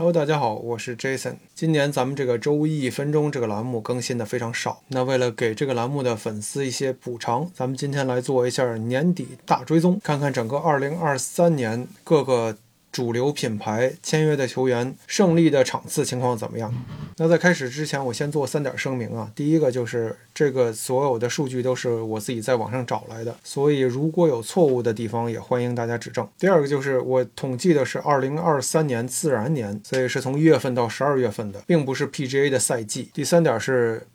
Hello，大家好，我是 Jason。今年咱们这个周一一分钟这个栏目更新的非常少，那为了给这个栏目的粉丝一些补偿，咱们今天来做一下年底大追踪，看看整个2023年各个。主流品牌签约的球员胜利的场次情况怎么样？那在开始之前，我先做三点声明啊。第一个就是这个所有的数据都是我自己在网上找来的，所以如果有错误的地方，也欢迎大家指正。第二个就是我统计的是二零二三年自然年，所以是从一月份到十二月份的，并不是 PGA 的赛季。第三点是。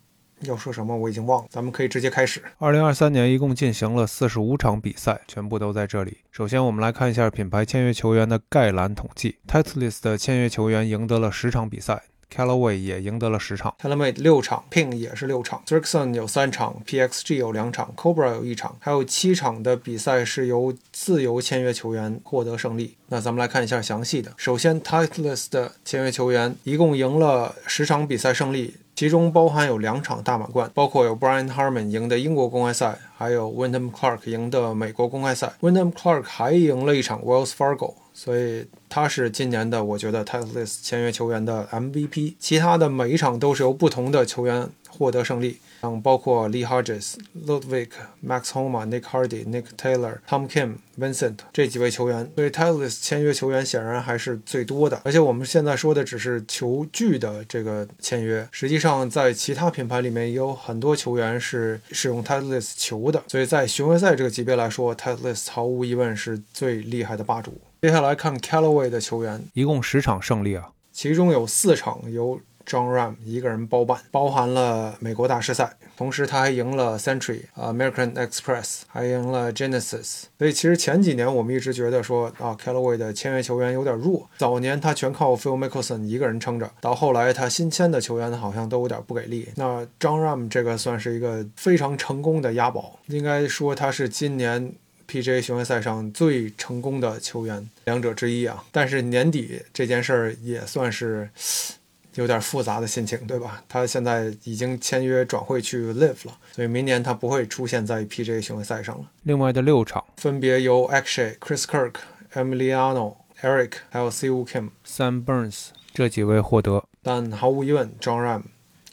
要说什么我已经忘了，咱们可以直接开始。二零二三年一共进行了四十五场比赛，全部都在这里。首先，我们来看一下品牌签约球员的概览统计。Titleist 的签约球员赢得了十场比赛，Callaway 也赢得了十场 t e l e m a d e 六场，Ping 也是六场 s i r k s o n 有三场，PXG 有两场，Cobra 有一场，还有七场的比赛是由自由签约球员获得胜利。那咱们来看一下详细的。首先，Titleist 的签约球员一共赢了十场比赛胜利。其中包含有两场大满贯，包括有 Brian Harman 赢的英国公开赛，还有 Wyndham Clark 赢的美国公开赛。Wyndham Clark 还赢了一场 Wells Fargo，所以他是今年的我觉得 Titleist 签约球员的 MVP。其他的每一场都是由不同的球员获得胜利。像包括 Lee Hodges、Ludwig、Max Homa、Nick Hardy、Nick Taylor、Tom Kim、Vincent 这几位球员，所以 Titleist 签约球员显然还是最多的。而且我们现在说的只是球具的这个签约，实际上在其他品牌里面也有很多球员是使用 Titleist 球的。所以在巡回赛这个级别来说，Titleist 毫无疑问是最厉害的霸主。接下来看 Callaway 的球员，一共十场胜利啊，其中有四场由 John Ram 一个人包办，包含了美国大师赛，同时他还赢了 Century、American Express，还赢了 Genesis。所以其实前几年我们一直觉得说啊，Callaway 的签约球员有点弱，早年他全靠 Phil Mickelson 一个人撑着，到后来他新签的球员好像都有点不给力。那 John Ram 这个算是一个非常成功的押宝，应该说他是今年 PGA 巡回赛上最成功的球员两者之一啊。但是年底这件事儿也算是。有点复杂的心情，对吧？他现在已经签约转会去 Live 了，所以明年他不会出现在 PGA 巡回赛上了。另外的六场分别由 Akshay、Chris Kirk、Emiliano、Eric 还有 Siwoo Kim、Sam Burns 这几位获得。但毫无疑问，John Ram、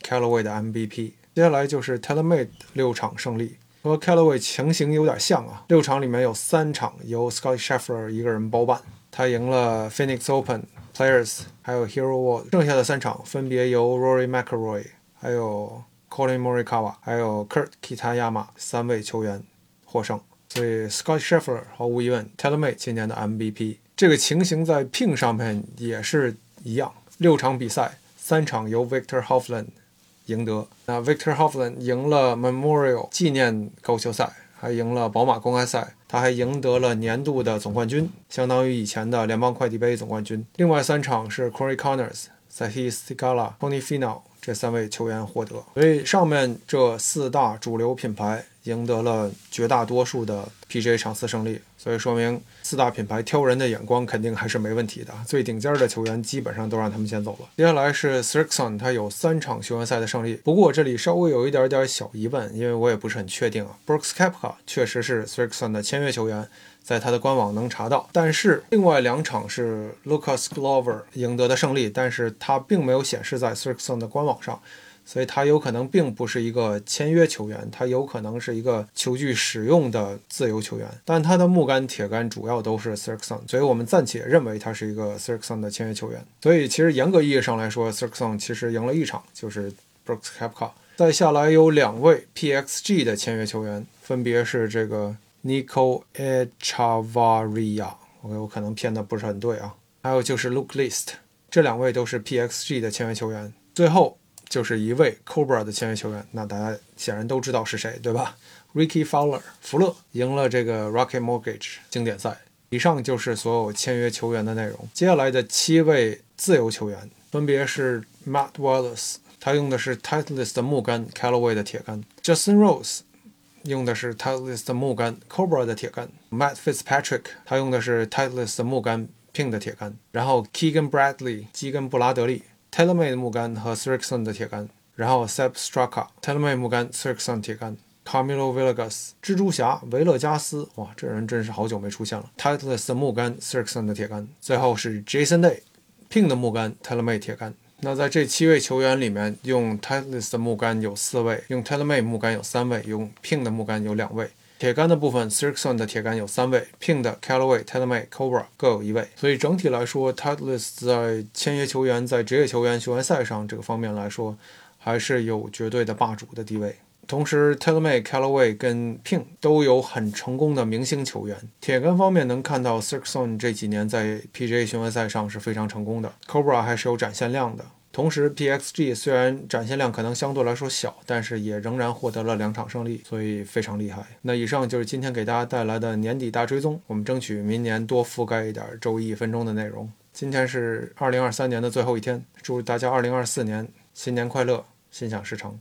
Callaway 的 MVP。接下来就是 TaylorMade 六场胜利，和 Callaway 情形有点像啊。六场里面有三场由 Scott Scheffler 一个人包办，他赢了 Phoenix Open。Players 还有 Hero World，剩下的三场分别由 Rory McIlroy、还有 Colin Morikawa、还有 Kurt Kitayama 三位球员获胜。所以 Scott Scheffler 毫无疑问 t e l e m a d e 今年的 MVP。这个情形在 Ping 上面也是一样，六场比赛，三场由 Victor Hovland 赢得。那 Victor Hovland 赢了 Memorial 纪念高球赛。还赢了宝马公开赛，他还赢得了年度的总冠军，相当于以前的联邦快递杯总冠军。另外三场是 Corey Connors、Sahi Sigala、Tony Finau 这三位球员获得。所以上面这四大主流品牌。赢得了绝大多数的 PGA 场次胜利，所以说明四大品牌挑人的眼光肯定还是没问题的。最顶尖的球员基本上都让他们先走了。接下来是 s i r k s o n 他有三场球员赛的胜利。不过这里稍微有一点点小疑问，因为我也不是很确定啊。Brooks Koepka 确实是 s i r k s o n 的签约球员，在他的官网能查到。但是另外两场是 Lucas Glover 赢得的胜利，但是他并没有显示在 s i r k s o n 的官网上。所以他有可能并不是一个签约球员，他有可能是一个球具使用的自由球员，但他的木杆、铁杆主要都是 s i r k s o n 所以我们暂且认为他是一个 s i r k s o n 的签约球员。所以其实严格意义上来说 s i r k s o n 其实赢了一场，就是 Brooks Koepka。再下来有两位 PXG 的签约球员，分别是这个 Nico Echavarria，我我可能偏的不是很对啊，还有就是 Luke List，这两位都是 PXG 的签约球员。最后。就是一位 Cobra 的签约球员，那大家显然都知道是谁，对吧？Ricky Fowler，福勒赢了这个 Rocket Mortgage 经典赛。以上就是所有签约球员的内容。接下来的七位自由球员分别是 Matt Wallace，他用的是 Titleist 的木杆，Callaway 的铁杆；Justin Rose 用的是 Titleist 的木杆，Cobra 的铁杆；Matt Fitzpatrick 他用的是 Titleist 的木杆，Ping 的铁杆；然后 Keegan Bradley 基根布拉德利。TaylorMade 的木杆和 s i r k s o n 的铁杆，然后 Sep s t r a k a t e l e m a d e 木杆 s i r k s o n 铁杆，Camilo Villegas 蜘蛛侠维勒加斯，哇，这人真是好久没出现了。Titleist 木杆 s i r k s o n 的铁杆，最后是 Jason Day Ping 的木杆 t e l e m a d e 铁杆。那在这七位球员里面，用 Titleist 的木杆有四位，用 t e l e m a d e 木杆有三位，用 Ping 的木杆有两位。铁杆的部分 s i r k s o n 的铁杆有三位，Ping 的 Callaway、TaylorMade、Cobra 各有一位。所以整体来说，Titleist 在签约球员在职业球员球员赛上这个方面来说，还是有绝对的霸主的地位。同时，TaylorMade、Callaway 跟 Ping 都有很成功的明星球员。铁杆方面能看到 s i r k s o n 这几年在 PGA 巡回赛上是非常成功的，Cobra 还是有展现量的。同时，PXG 虽然展现量可能相对来说小，但是也仍然获得了两场胜利，所以非常厉害。那以上就是今天给大家带来的年底大追踪，我们争取明年多覆盖一点周一分钟的内容。今天是二零二三年的最后一天，祝大家二零二四年新年快乐，心想事成。